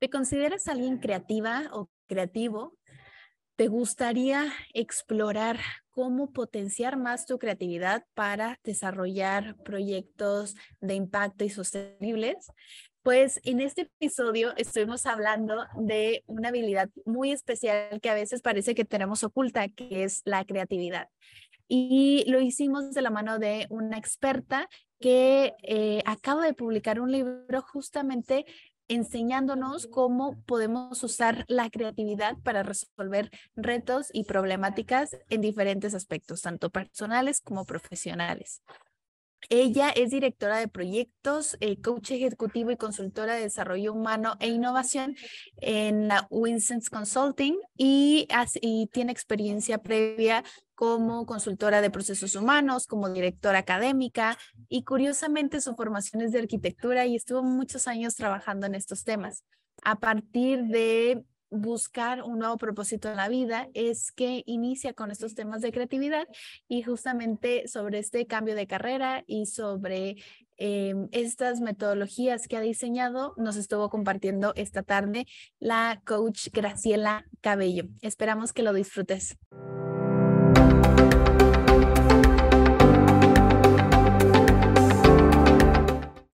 ¿Te consideras alguien creativa o creativo? ¿Te gustaría explorar cómo potenciar más tu creatividad para desarrollar proyectos de impacto y sostenibles? Pues en este episodio estuvimos hablando de una habilidad muy especial que a veces parece que tenemos oculta, que es la creatividad. Y lo hicimos de la mano de una experta que eh, acaba de publicar un libro justamente enseñándonos cómo podemos usar la creatividad para resolver retos y problemáticas en diferentes aspectos, tanto personales como profesionales. Ella es directora de proyectos, eh, coach ejecutivo y consultora de desarrollo humano e innovación en la Consulting y tiene experiencia previa como consultora de procesos humanos, como directora académica y curiosamente su formación es de arquitectura y estuvo muchos años trabajando en estos temas. A partir de buscar un nuevo propósito en la vida es que inicia con estos temas de creatividad y justamente sobre este cambio de carrera y sobre em, estas metodologías que ha diseñado nos estuvo compartiendo esta tarde la coach Graciela Cabello. Esperamos que lo disfrutes.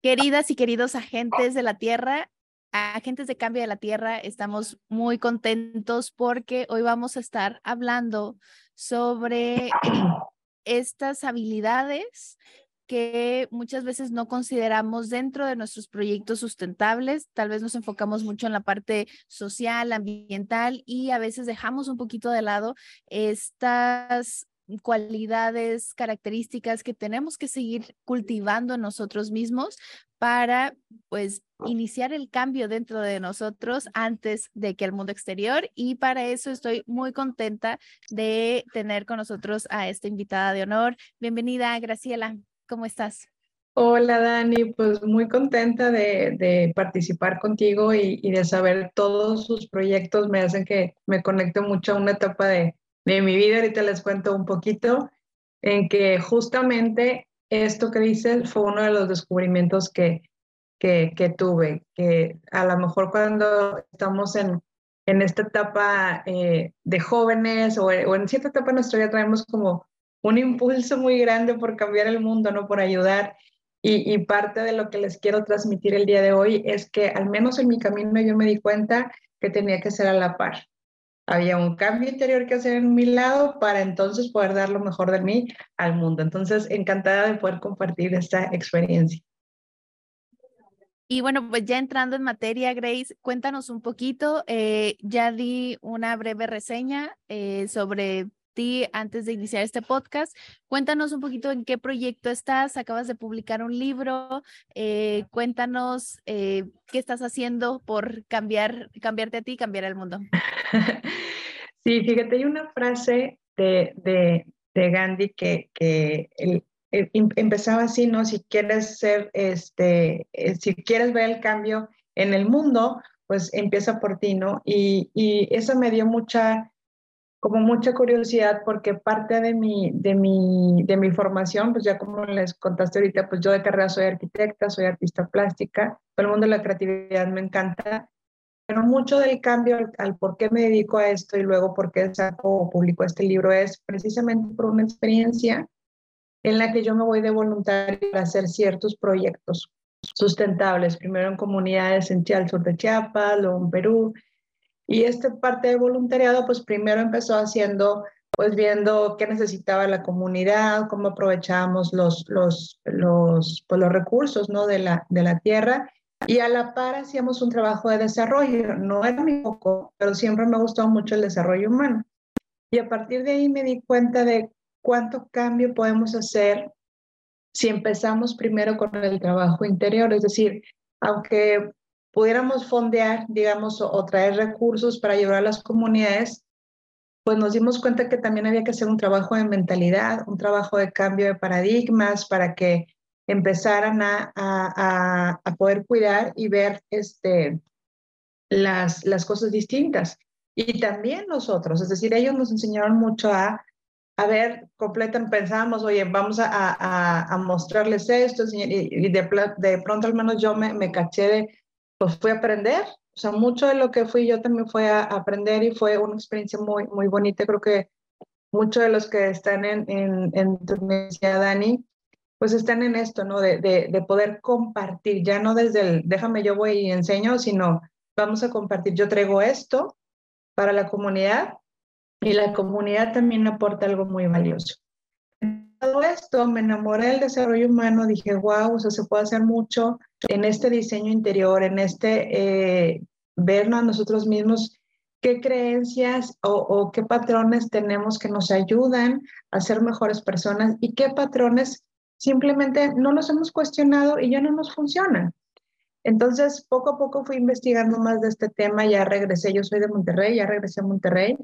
Queridas y queridos agentes de la Tierra, agentes de cambio de la Tierra, estamos muy contentos porque hoy vamos a estar hablando sobre estas habilidades que muchas veces no consideramos dentro de nuestros proyectos sustentables. Tal vez nos enfocamos mucho en la parte social, ambiental y a veces dejamos un poquito de lado estas cualidades, características que tenemos que seguir cultivando nosotros mismos para pues iniciar el cambio dentro de nosotros antes de que el mundo exterior y para eso estoy muy contenta de tener con nosotros a esta invitada de honor. Bienvenida, Graciela. ¿Cómo estás? Hola Dani, pues muy contenta de, participar contigo y, y, de saber todos sus proyectos. Me hacen que me conecte mucho a una etapa de, de mi vida, ahorita les cuento un poquito, en que justamente esto que dices fue uno de los descubrimientos que, que, que tuve, que a lo mejor cuando estamos en, en esta etapa eh, de jóvenes o, o, en cierta etapa de nuestra vida traemos como un impulso muy grande por cambiar el mundo, ¿no? Por ayudar. Y, y, parte de lo que les quiero transmitir el día de hoy es que al menos en mi camino yo me di cuenta que tenía que ser a la par había un cambio interior que hacer en mi lado para entonces poder dar lo mejor de mí al mundo. Entonces, encantada de poder compartir esta experiencia. Y bueno, pues ya entrando en materia, Grace, cuéntanos un poquito. Eh, ya di una breve reseña eh, sobre antes de iniciar este podcast. Cuéntanos un poquito en qué proyecto estás, acabas de publicar un libro, eh, cuéntanos eh, qué estás haciendo por cambiar, cambiarte a ti y cambiar el mundo. Sí, fíjate, hay una frase de, de, Gandhi que, que el, empezaba así, ¿no? Si quieres ser, este, eh, si quieres ver el cambio en el mundo, pues empieza por ti, ¿no? Y, y eso me dio mucha, como mucha curiosidad porque parte de mi, de mi, de mi formación, pues ya como les contaste ahorita, pues yo de carrera soy arquitecta, soy artista plástica, todo el mundo de la creatividad me encanta, pero mucho del cambio al, por qué me dedico a esto y luego por qué saco o publico este libro es precisamente por una experiencia en la que yo me voy de voluntario para hacer ciertos proyectos sustentables, primero en comunidades en el sur de Chiapas, luego en Perú, y esta parte de voluntariado, pues primero empezó haciendo, pues viendo qué necesitaba la comunidad, cómo aprovechábamos los, los, los, pues, los recursos ¿no? de, la, de la tierra. Y a la par hacíamos un trabajo de desarrollo. No era mi poco, pero siempre me ha gustado mucho el desarrollo humano. Y a partir de ahí me di cuenta de cuánto cambio podemos hacer si empezamos primero con el trabajo interior. Es decir, aunque pudiéramos fondear, digamos, o, traer recursos para ayudar a las comunidades, pues nos dimos cuenta que también había que hacer un trabajo de mentalidad, un trabajo de cambio de paradigmas para que empezaran a, a, a poder cuidar y ver este, las, las cosas distintas. Y también nosotros, es decir, ellos nos enseñaron mucho a, a ver, completan, pensábamos, oye, vamos a, a mostrarles esto, y, de, de, pronto al menos yo me, me caché de, pues fui a aprender O sea, mucho de lo que fui yo también fue a aprender y fue una experiencia muy, muy bonita. Creo que muchos de los que están en, en, en tu universidad, Dani, pues están en esto, ¿no? De, de, de, poder compartir, ya no desde el déjame yo voy y enseño, sino vamos a compartir. Yo traigo esto para la comunidad y la comunidad también aporta algo muy valioso. Todo esto me enamoré del desarrollo humano, dije, wow, o sea, se puede hacer mucho en este diseño interior, en este eh, vernos a nosotros mismos qué creencias o, o, qué patrones tenemos que nos ayudan a ser mejores personas y qué patrones simplemente no los hemos cuestionado y ya no nos funcionan. Entonces, poco a poco fui investigando más de este tema, ya regresé, yo soy de Monterrey, ya regresé a Monterrey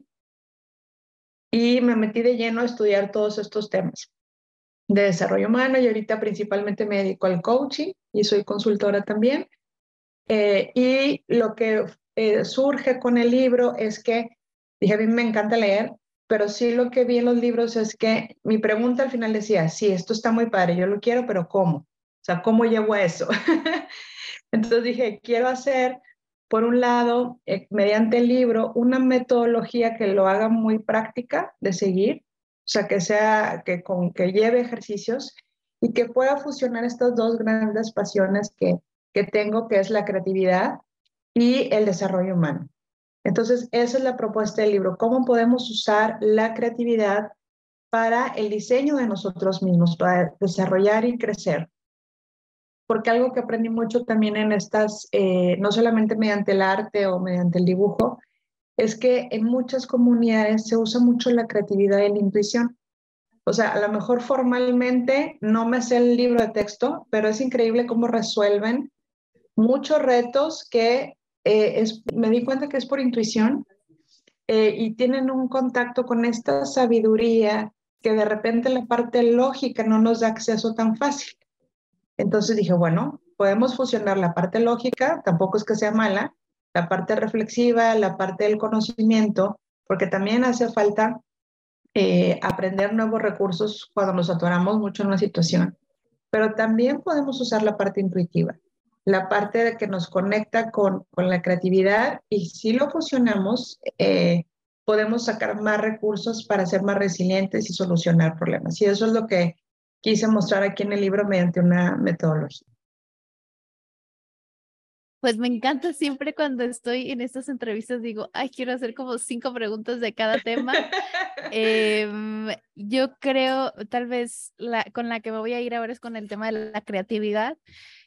y me metí de lleno a estudiar todos estos temas de desarrollo humano y ahorita principalmente me dedico al coaching y soy consultora también. Eh, y lo que eh, surge con el libro es que, dije, a me encanta leer, pero sí lo que vi en los libros es que mi pregunta al final decía, sí, esto está muy padre, yo lo quiero, pero ¿cómo? O sea, ¿cómo llevo a eso? Entonces dije, quiero hacer, por un lado, eh, mediante el libro, una metodología que lo haga muy práctica de seguir, o sea, que sea, que, con, que lleve ejercicios y que pueda fusionar estas dos grandes pasiones que, que tengo, que es la creatividad y el desarrollo humano. Entonces, esa es la propuesta del libro, cómo podemos usar la creatividad para el diseño de nosotros mismos, para desarrollar y crecer. Porque algo que aprendí mucho también en estas, eh, no solamente mediante el arte o mediante el dibujo, es que en muchas comunidades se usa mucho la creatividad y la intuición. O sea, a lo mejor formalmente no me sé el libro de texto, pero es increíble cómo resuelven muchos retos que eh, es, me di cuenta que es por intuición eh, y tienen un contacto con esta sabiduría que de repente la parte lógica no nos da acceso tan fácil. Entonces dije, bueno, podemos fusionar la parte lógica, tampoco es que sea mala, la parte reflexiva, la parte del conocimiento, porque también hace falta eh, aprender nuevos recursos cuando nos atoramos mucho en una situación, pero también podemos usar la parte intuitiva la parte de que nos conecta con, con la creatividad y si lo fusionamos, eh, podemos sacar más recursos para ser más resilientes y solucionar problemas. Y eso es lo que quise mostrar aquí en el libro mediante una metodología. Pues me encanta siempre cuando estoy en estas entrevistas, digo, ay, quiero hacer como cinco preguntas de cada tema. Em, yo creo, tal vez la, con la que me voy a ir ahora es con el tema de la creatividad.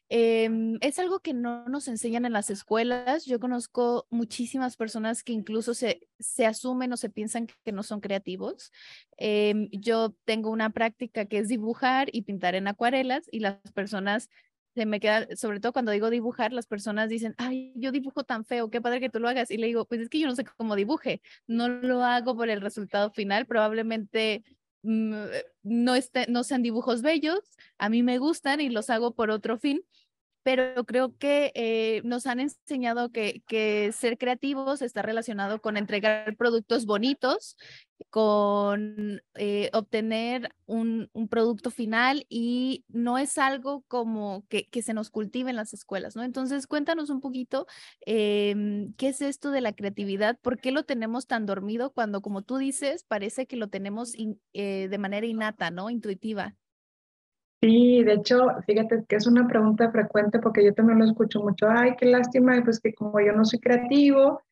Eh, es algo que no nos enseñan en las escuelas. Yo conozco muchísimas personas que incluso se, se asumen o se piensan que no son creativos. Eh, yo tengo una práctica que es dibujar y pintar en acuarelas y las personas se me queda, sobre todo cuando digo dibujar, las personas dicen, ay, yo dibujo tan feo, qué padre que tú lo hagas. Y le digo, pues es que yo no sé cómo dibuje, no lo hago por el resultado final, probablemente Mm, no, este, no sean dibujos bellos, a mí me gustan y los hago por otro fin, pero creo que eh, nos han enseñado que, ser creativos está relacionado con entregar productos bonitos, con eh, obtener un, producto final y no es algo como que, se nos cultive en las escuelas, ¿no? Entonces, cuéntanos un poquito eh, qué es esto de la creatividad, por qué lo tenemos tan dormido cuando, como tú dices, parece que lo tenemos eh, de manera innata, ¿no? Intuitiva. Sí, de hecho, fíjate que es una pregunta frecuente porque yo también lo escucho mucho, ay, qué lástima, pues que como yo no soy creativo,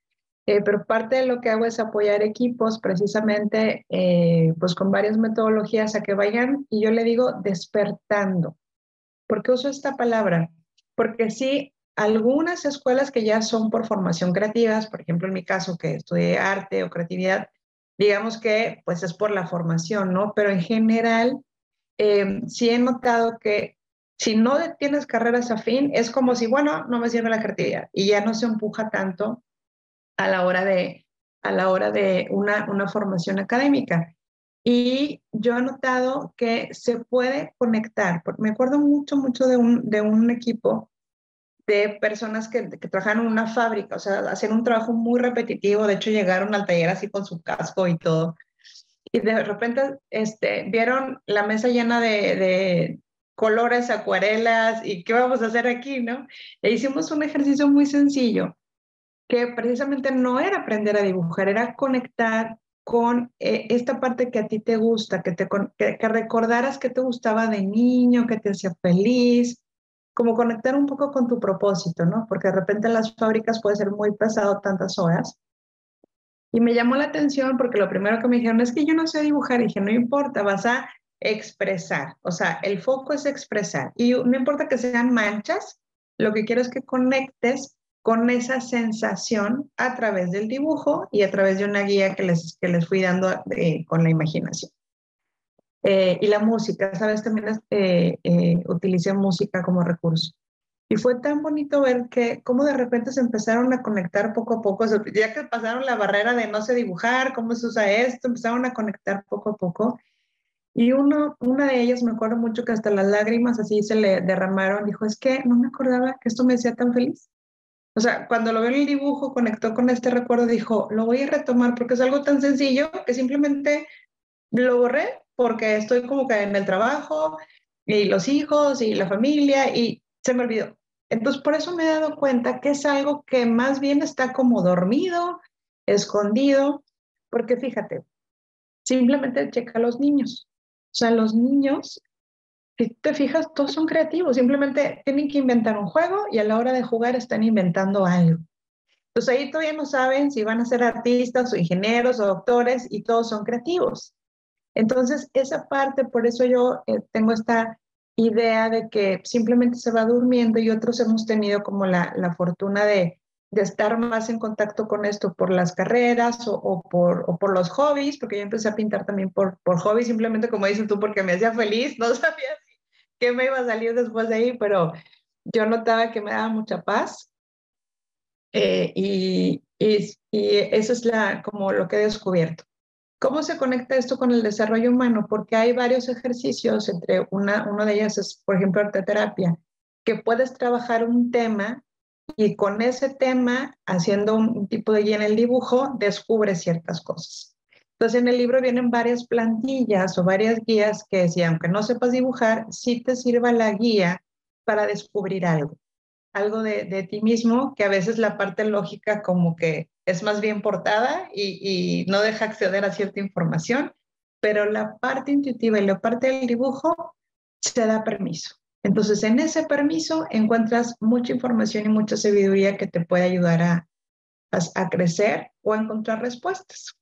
eh, pero parte de lo que hago es apoyar equipos precisamente eh, pues con varias metodologías a que vayan y yo le digo despertando. ¿Por qué uso esta palabra? Porque sí, algunas escuelas que ya son por formación creativas, por ejemplo en mi caso que estudié arte o creatividad, digamos que pues es por la formación, ¿no? Pero en general eh, sí he notado que si no tienes carreras afín, es como si, bueno, no me sirve la creatividad y ya no se empuja tanto a la hora de, a la hora de una, una formación académica. Y yo he notado que se puede conectar. Me acuerdo mucho, mucho de un, de un equipo de personas que, que trabajan en una fábrica, o sea, hacían un trabajo muy repetitivo. De hecho, llegaron al taller así con su casco y todo y de repente este, vieron la mesa llena de, colores, acuarelas y qué vamos a hacer aquí, ¿no? E hicimos un ejercicio muy sencillo que precisamente no era aprender a dibujar, era conectar con eh, esta parte que a ti te gusta, que, te, recordaras que te gustaba de niño, que te hacía feliz, como conectar un poco con tu propósito, ¿no? Porque de repente en las fábricas puede ser muy pesado tantas horas. Y me llamó la atención porque lo primero que me dijeron es que yo no sé dibujar. Y dije, no importa, vas a expresar. O sea, el foco es expresar. Y no importa que sean manchas, lo que quiero es que conectes con esa sensación a través del dibujo y a través de una guía que les, que les fui dando eh, con la imaginación. Eh, y la música, ¿sabes? También eh, eh, utilicé música como recurso. Y fue tan bonito ver que cómo de repente se empezaron a conectar poco a poco, ya que pasaron la barrera de no sé dibujar, cómo se usa esto, empezaron a conectar poco a poco. Y uno, una de ellas, me acuerdo mucho que hasta las lágrimas así se le derramaron, dijo, es que no me acordaba que esto me hacía tan feliz. O sea, cuando lo vio en el dibujo, conectó con este recuerdo, dijo, lo voy a retomar porque es algo tan sencillo que simplemente lo borré porque estoy como que en el trabajo y los hijos y la familia y se me olvidó. Entonces, por eso me he dado cuenta que es algo que más bien está como dormido, escondido, porque fíjate, simplemente checa a los niños. O sea, los niños si te fijas, todos son creativos, simplemente tienen que inventar un juego y a la hora de jugar están inventando algo. Entonces ahí todavía no saben si van a ser artistas o ingenieros o doctores y todos son creativos. Entonces esa parte, por eso yo eh, tengo esta idea de que simplemente se va durmiendo y otros hemos tenido como la, la fortuna de, de, estar más en contacto con esto por las carreras o, o, por, o por los hobbies, porque yo empecé a pintar también por, por hobby, simplemente como dices tú, porque me hacía feliz, no sabía qué me iba a salir después de ahí, pero yo notaba que me daba mucha paz. Eh, y, y, y, eso es la, como lo que he descubierto. ¿Cómo se conecta esto con el desarrollo humano? Porque hay varios ejercicios, entre una, uno de ellos es, por ejemplo, arteterapia, que puedes trabajar un tema y con ese tema, haciendo un tipo de guía en el dibujo, descubres ciertas cosas. Entonces en el libro vienen varias plantillas o varias guías que si aunque no sepas dibujar, sí te sirva la guía para descubrir algo, algo de, de ti mismo que a veces la parte lógica como que es más bien portada y, no deja acceder a cierta información, pero la parte intuitiva y la parte del dibujo se da permiso. Entonces, en ese permiso encuentras mucha información y mucha sabiduría que te puede ayudar a, a, a crecer o a encontrar respuestas.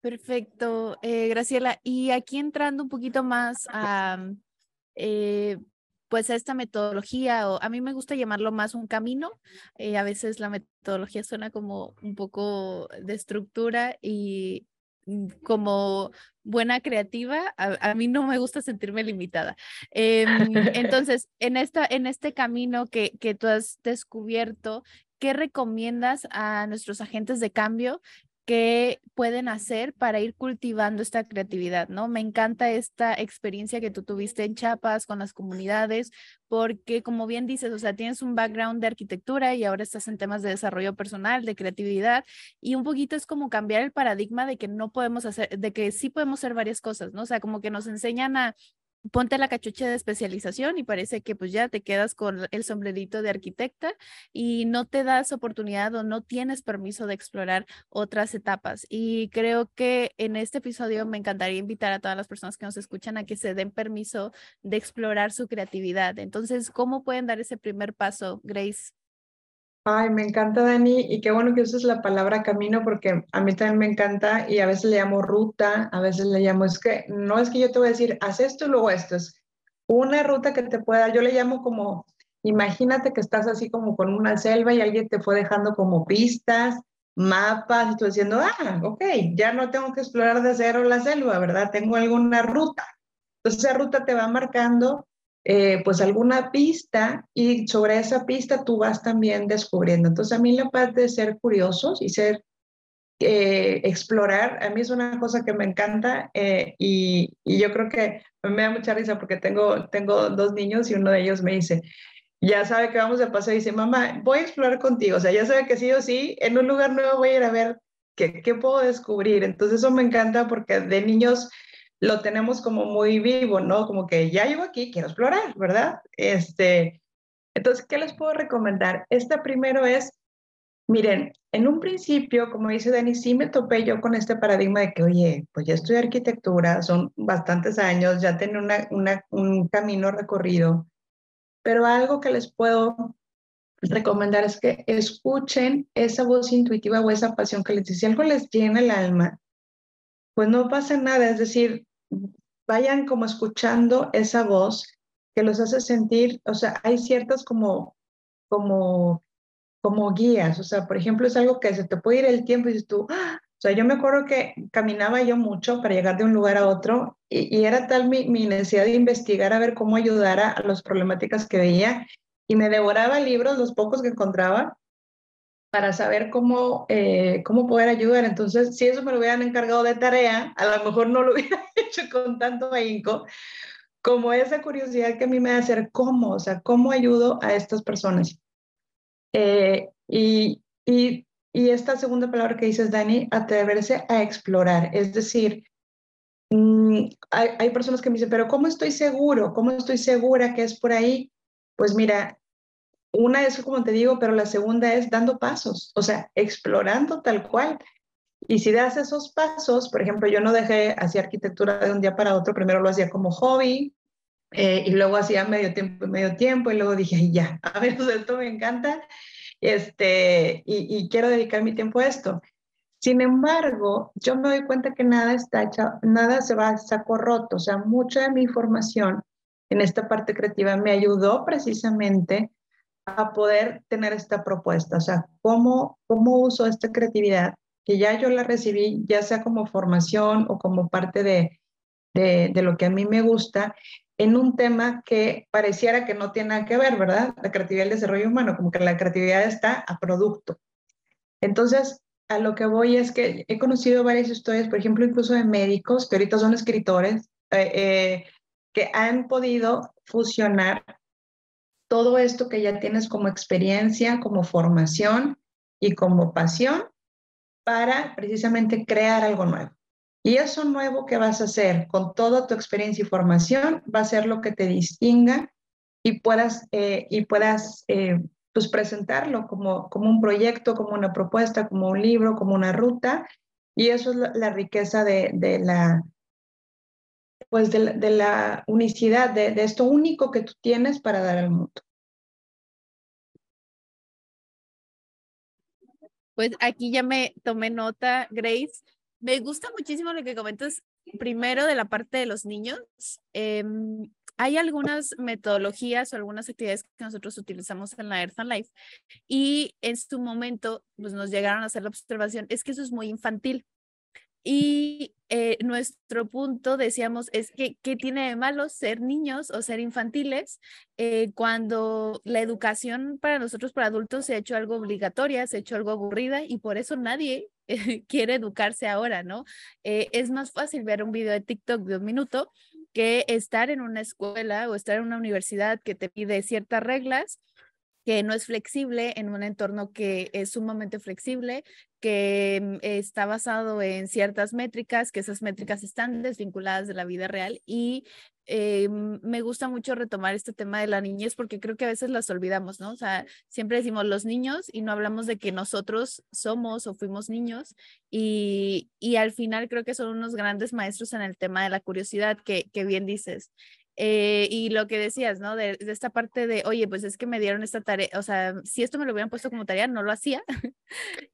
Perfecto, eh, Graciela. Y aquí entrando un poquito más a, eh, pues a esta metodología, o a mí me gusta llamarlo más un camino. Eh, a veces la metodología suena como un poco de estructura y mm, como buena creativa, a, a mí no me gusta sentirme limitada. Em, entonces, en, esta, en este camino que, que tú has descubierto, ¿qué recomiendas a nuestros agentes de cambio qué pueden hacer para ir cultivando esta creatividad, ¿no? Me encanta esta experiencia que tú tuviste en Chiapas con las comunidades, porque como bien dices, o sea, tienes un background de arquitectura y ahora estás en temas de desarrollo personal, de creatividad, y un poquito es como cambiar el paradigma de que no podemos hacer, de que sí podemos hacer varias cosas, ¿no? O sea, como que nos enseñan a ponte la cachucha de especialización y parece que pues ya te quedas con el sombrerito de arquitecta y no te das oportunidad o no tienes permiso de explorar otras etapas. Y creo que en este episodio me encantaría invitar a todas las personas que nos escuchan a que se den permiso de explorar su creatividad. Entonces, ¿cómo pueden dar ese primer paso, Grace? Ay, me encanta, Dani, y qué bueno que uses la palabra camino porque a mí también me encanta y a veces le llamo ruta, a veces le llamo, es que no es que yo te voy a decir, haz esto y luego esto, es una ruta que te pueda, yo le llamo como, imagínate que estás así como con una selva y alguien te fue dejando como pistas, mapas, y tú diciendo, ah, ok, ya no tengo que explorar de cero la selva, ¿verdad? Tengo alguna ruta. Entonces esa ruta te va marcando eh, pues alguna pista y sobre esa pista tú vas también descubriendo. Entonces a mí la parte de ser curiosos y ser, eh, explorar, a mí es una cosa que me encanta eh, y, yo creo que me da mucha risa porque tengo, tengo dos niños y uno de ellos me dice, ya sabe que vamos de paseo y dice, mamá, voy a explorar contigo, o sea, ya sabe que sí o sí, en un lugar nuevo voy a ir a ver qué, qué puedo descubrir. Entonces eso me encanta porque de niños lo tenemos como muy vivo, ¿no? Como que ya llego aquí, quiero explorar, ¿verdad? Este, entonces, ¿qué les puedo recomendar? Este primero es Miren, en un principio, como dice Dani, sí me topé yo con este paradigma de que, oye, pues ya estudié arquitectura, son bastantes años, ya tengo un camino recorrido, pero algo que les puedo recomendar es que escuchen esa voz intuitiva o esa pasión que les dice, si algo les llena el alma, pues no pasa nada, es decir, vayan como escuchando esa voz que los hace sentir, o sea, hay ciertas como, como, como guías, o sea, por ejemplo, es algo que se te puede ir el tiempo y dices tú, ¡ah! o sea, yo me acuerdo que caminaba yo mucho para llegar de un lugar a otro y, era tal mi, mi, necesidad de investigar a ver cómo ayudar a, a las problemáticas que veía y me devoraba libros, los pocos que encontraba, para saber cómo, eh, cómo poder ayudar. Entonces, si eso me lo hubieran encargado de tarea, a lo mejor no lo hubiera hecho con tanto ahínco, como esa curiosidad que a mí me da hacer cómo, o sea, cómo ayudo a estas personas. Eh, y, y, y, esta segunda palabra que dices, Dani, atreverse a explorar, es decir, mm, hay, hay personas que me dicen, pero ¿cómo estoy seguro? ¿Cómo estoy segura que es por ahí? Pues mira, una es como te digo, pero la segunda es dando pasos, o sea, explorando tal cual. Y si das esos pasos, por ejemplo, yo no dejé hacer arquitectura de un día para otro, primero lo hacía como hobby eh, y luego hacía medio tiempo y medio tiempo y luego dije, ya, a ver, esto me encanta este, y, y, quiero dedicar mi tiempo a esto. Sin embargo, yo me doy cuenta que nada está hecho, nada se va a saco roto, o sea, mucha de mi formación en esta parte creativa me ayudó precisamente a poder tener esta propuesta, o sea, cómo, cómo uso esta creatividad que ya yo la recibí, ya sea como formación o como parte de, de, de, lo que a mí me gusta, en un tema que pareciera que no tiene nada que ver, ¿verdad? La creatividad y el desarrollo humano, como que la creatividad está a producto. Entonces, a lo que voy es que he conocido varias historias, por ejemplo, incluso de médicos que ahorita son escritores, eh, eh, que han podido fusionar todo esto que ya tienes como experiencia, como formación y como pasión para precisamente crear algo nuevo. Y eso nuevo que vas a hacer con toda tu experiencia y formación va a ser lo que te distinga y puedas, eh, y puedas eh, pues presentarlo como, como un proyecto, como una propuesta, como un libro, como una ruta. Y eso es la, la riqueza de, de, la, pues de, la unicidad, de, esto único que tú tienes para dar al mundo. Pues aquí ya me tomé nota, Grace. Me gusta muchísimo lo que comentas primero de la parte de los niños. Eh, hay algunas metodologías o algunas actividades que nosotros utilizamos en la Earth and Life y en su momento pues, nos llegaron a hacer la observación, es que eso es muy infantil. Y eh, nuestro punto, decíamos, es que ¿qué tiene de malo ser niños o ser infantiles eh, cuando la educación para nosotros, para adultos, se ha hecho algo obligatoria, se ha hecho algo aburrida y por eso nadie quiere educarse ahora, ¿no? Eh, es más fácil ver un video de TikTok de un minuto que estar en una escuela o estar en una universidad que te pide ciertas reglas que no es flexible en un entorno que es sumamente flexible, que mm, está basado en ciertas métricas, que esas métricas están desvinculadas de la vida real y eh, me gusta mucho retomar este tema de la niñez porque creo que a veces las olvidamos, ¿no? O sea, siempre decimos los niños y no hablamos de que nosotros somos o fuimos niños y, y al final creo que son unos grandes maestros en el tema de la curiosidad que, que bien dices. Eh, y lo que decías, ¿no? De, de, esta parte de, oye, pues es que me dieron esta tarea, o sea, si esto me lo hubieran puesto como tarea, no lo hacía.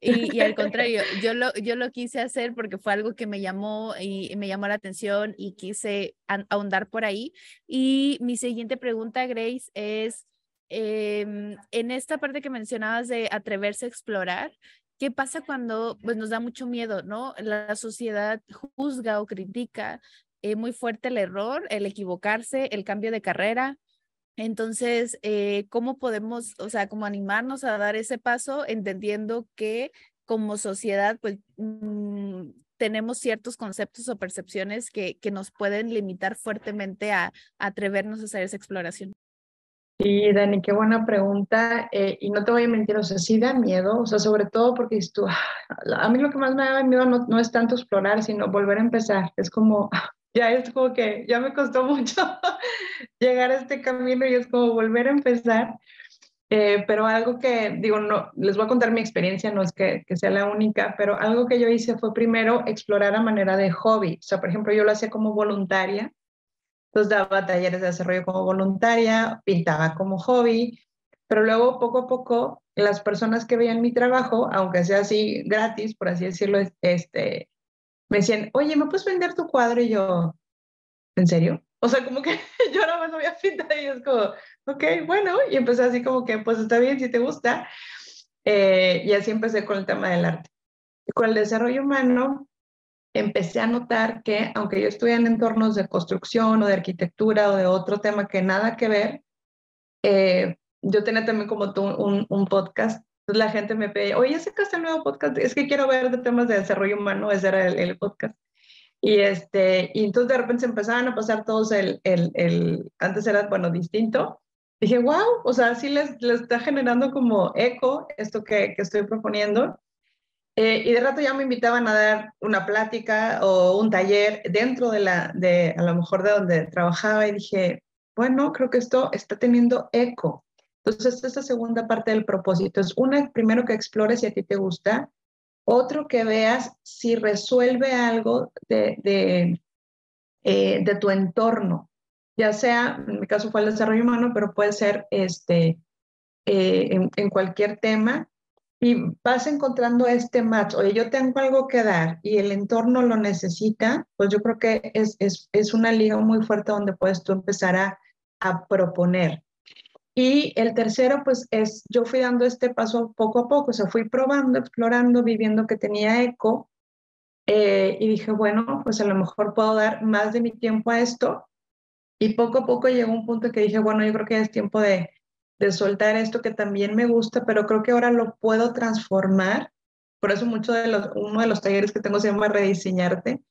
y, y, al contrario, yo lo, yo lo quise hacer porque fue algo que me llamó y me llamó la atención y quise ahondar por ahí. Y mi siguiente pregunta, Grace, es, eh, en esta parte que mencionabas de atreverse a explorar, ¿Qué pasa cuando pues, nos da mucho miedo, ¿no? La sociedad juzga o critica eh, muy fuerte el error, el equivocarse, el cambio de carrera. Entonces, eh, ¿cómo podemos, o sea, cómo animarnos a dar ese paso entendiendo que como sociedad, pues mmm, tenemos ciertos conceptos o percepciones que, que nos pueden limitar fuertemente a, a, atrevernos a hacer esa exploración? Sí, Dani, qué buena pregunta. Eh, y no te voy a mentir, o sea, sí da miedo, o sea, sobre todo porque tú, a mí lo que más me da miedo no, no es tanto explorar, sino volver a empezar. Es como, ya es como que ya me costó mucho llegar a este camino y es como volver a empezar. Eh, pero algo que, digo, no, les voy a contar mi experiencia, no es que, que, sea la única, pero algo que yo hice fue primero explorar a manera de hobby. O sea, por ejemplo, yo lo hacía como voluntaria, entonces daba talleres de desarrollo como voluntaria, pintaba como hobby, pero luego poco a poco las personas que veían mi trabajo, aunque sea así gratis, por así decirlo, este, me decían, oye, ¿me puedes vender tu cuadro? Y yo, ¿en serio? O sea, como que yo nada más no había pintado y es como, ok, bueno, y empecé así como que, pues está bien si te gusta. Eh, y así empecé con el tema del arte. Con el desarrollo humano, empecé a notar que, aunque yo estuviera en entornos de construcción o de arquitectura o de otro tema que nada que ver, eh, yo tenía también como tú un, un podcast. Entonces la gente me pedía, oye, sacaste el nuevo podcast, es que quiero ver de temas de desarrollo humano, ese era el, el podcast. Y, este, y entonces de repente se empezaban a pasar todos el, el, el, antes era, bueno, distinto. Dije, wow, o sea, sí les, les está generando como eco esto que, que estoy proponiendo. Eh, y de rato ya me invitaban a dar una plática o un taller dentro de la, de a lo mejor de donde trabajaba y dije, bueno, creo que esto está teniendo eco. Entonces, esta segunda parte del propósito. Es una, primero que explores si a ti te gusta, otro que veas si resuelve algo de, de, eh, tu entorno, ya sea, en mi caso fue el desarrollo humano, pero puede ser este, eh, en, en, cualquier tema, y vas encontrando este match, oye, yo tengo algo que dar y el entorno lo necesita, pues yo creo que es, es, es una liga muy fuerte donde puedes tú empezar a, a proponer. Y el tercero, pues es, yo fui dando este paso poco a poco, o sea, fui probando, explorando, viviendo que tenía eco eh, y dije, bueno, pues a lo mejor puedo dar más de mi tiempo a esto. Y poco a poco llegó un punto que dije, bueno, yo creo que es tiempo de, de soltar esto que también me gusta, pero creo que ahora lo puedo transformar. Por eso mucho de los, uno de los talleres que tengo se llama Rediseñarte,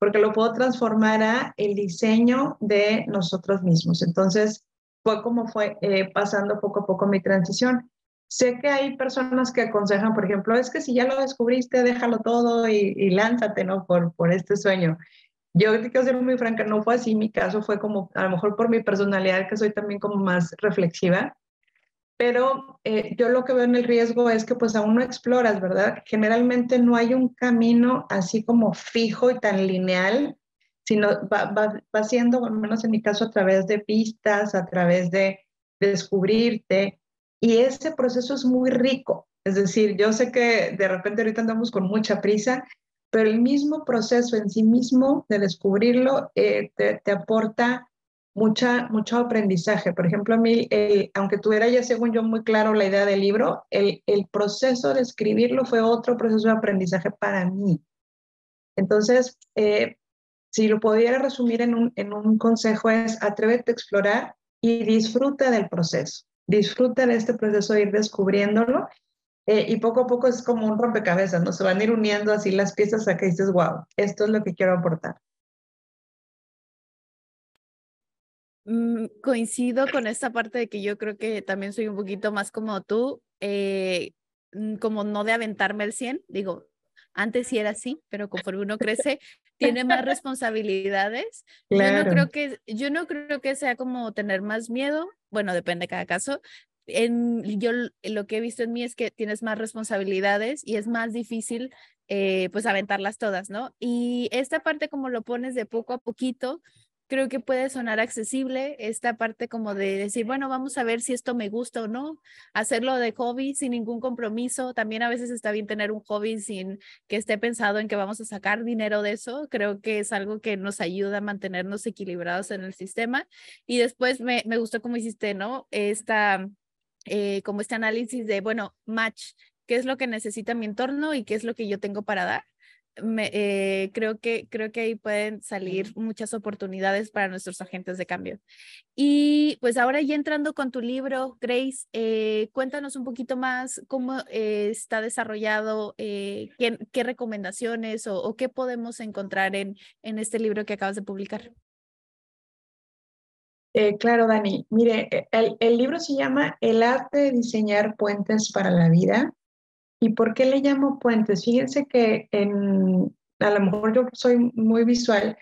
porque lo puedo transformar a el diseño de nosotros mismos. Entonces, fue como fue eh, pasando poco a poco mi transición. Sé que hay personas que aconsejan, por ejemplo, es que si ya lo descubriste, déjalo todo y, y lánzate, ¿no? Por, por este sueño. Yo te quiero ser muy franca, no fue así, mi caso fue como, a lo mejor por mi personalidad, que soy también como más reflexiva, pero eh, yo lo que veo en el riesgo es que pues aún no exploras, ¿verdad? Generalmente no hay un camino así como fijo y tan lineal sino va, va, siendo, al menos en mi caso, a través de pistas, a través de, descubrirte. Y ese proceso es muy rico. Es decir, yo sé que de repente ahorita andamos con mucha prisa, pero el mismo proceso en sí mismo de descubrirlo eh, te, te, aporta mucha, mucho aprendizaje. Por ejemplo, a mí, el, aunque tuviera ya según yo muy claro la idea del libro, el, el proceso de escribirlo fue otro proceso de aprendizaje para mí. Entonces, eh, si lo pudiera resumir en un, en un consejo es atrévete a explorar y disfruta del proceso. Disfruta de este proceso ir descubriéndolo eh, y poco a poco es como un rompecabezas, ¿no? Se van a ir uniendo así las piezas a que dices, wow, esto es lo que quiero aportar. Mm, coincido con esta parte de que yo creo que también soy un poquito más como tú, eh, mm, como no de aventarme el 100, digo, antes sí era así, pero conforme uno crece, tiene más responsabilidades. Claro. Yo no creo que yo no creo que sea como tener más miedo, bueno, depende de cada caso. En, yo lo que he visto en mí es que tienes más responsabilidades y es más difícil eh, pues aventarlas todas, ¿no? Y esta parte como lo pones de poco a poquito, creo que puede sonar accesible esta parte como de decir, bueno, vamos a ver si esto me gusta o no, hacerlo de hobby sin ningún compromiso. También a veces está bien tener un hobby sin que esté pensado en que vamos a sacar dinero de eso. Creo que es algo que nos ayuda a mantenernos equilibrados en el sistema. Y después me, me gustó como hiciste, ¿no? Esta, eh, como este análisis de, bueno, match, qué es lo que necesita mi entorno y qué es lo que yo tengo para dar me, eh, creo, que, creo que ahí pueden salir muchas oportunidades para nuestros agentes de cambio. Y pues ahora ya entrando con tu libro, Grace, eh, cuéntanos un poquito más cómo eh, está desarrollado, eh, qué, qué, recomendaciones o, o, qué podemos encontrar en, en este libro que acabas de publicar. claro, Dani. Mire, el, el libro se llama El arte de diseñar puentes para la vida ¿Y por qué le llamo puentes? Fíjense que en, a lo mejor yo soy muy visual,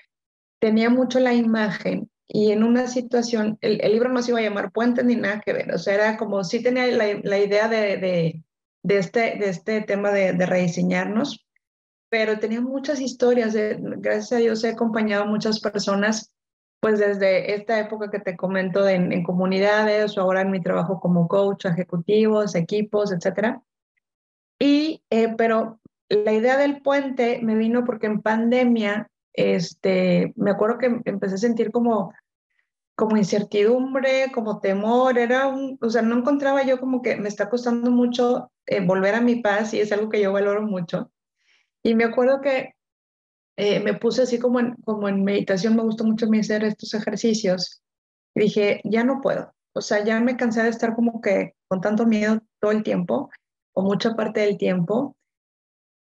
tenía mucho la imagen y en una situación, el, libro no se iba a llamar Puente ni nada que ver, o sea, era como sí tenía la, la idea de, de, de, este, de este tema de, de rediseñarnos, pero tenía muchas historias, gracias a Dios he acompañado a muchas personas, pues desde esta época que te comento en, en comunidades o ahora en mi trabajo como coach, ejecutivos, equipos, etcétera. Y, eh, pero la idea del puente me vino porque en pandemia este, me acuerdo que empecé a sentir como, como incertidumbre, como temor, era un, o sea, no encontraba yo como que me está costando mucho eh, volver a mi paz y es algo que yo valoro mucho. Y me acuerdo que eh, me puse así como en, como en meditación, me gustó mucho hacer estos ejercicios. Y dije, ya no puedo. O sea, ya me cansé de estar como que con tanto miedo todo el tiempo o mucha parte del tiempo.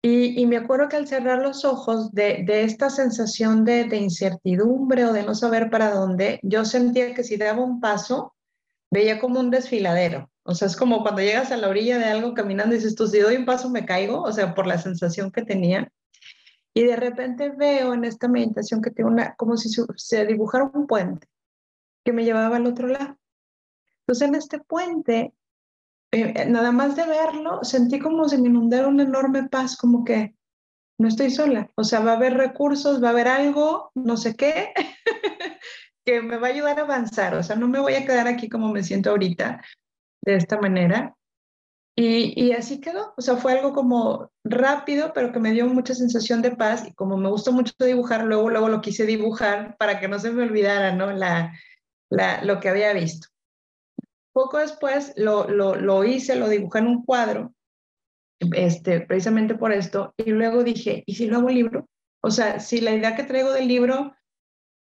Y, me acuerdo que al cerrar los ojos de, esta sensación de, de, incertidumbre o de no saber para dónde, yo sentía que si daba un paso, veía como un desfiladero. O sea, es como cuando llegas a la orilla de algo caminando y dices, tú si doy un paso me caigo, o sea, por la sensación que tenía. Y de repente veo en esta meditación que tengo una, como si se dibujara un puente que me llevaba al otro lado. Entonces en este puente eh, eh, nada más de verlo, sentí como si me inundara una enorme paz, como que no estoy sola. O sea, va a haber recursos, va a haber algo, no sé qué, que me va a ayudar a avanzar. O sea, no me voy a quedar aquí como me siento ahorita, de esta manera. Y, y, así quedó. O sea, fue algo como rápido, pero que me dio mucha sensación de paz. Y como me gustó mucho dibujar, luego, luego lo quise dibujar para que no se me olvidara, ¿no? La, la, lo que había visto. Poco después lo, lo, hice, lo dibujé en un cuadro, este, precisamente por esto, y luego dije, ¿y si lo hago un libro? O sea, si la idea que traigo del libro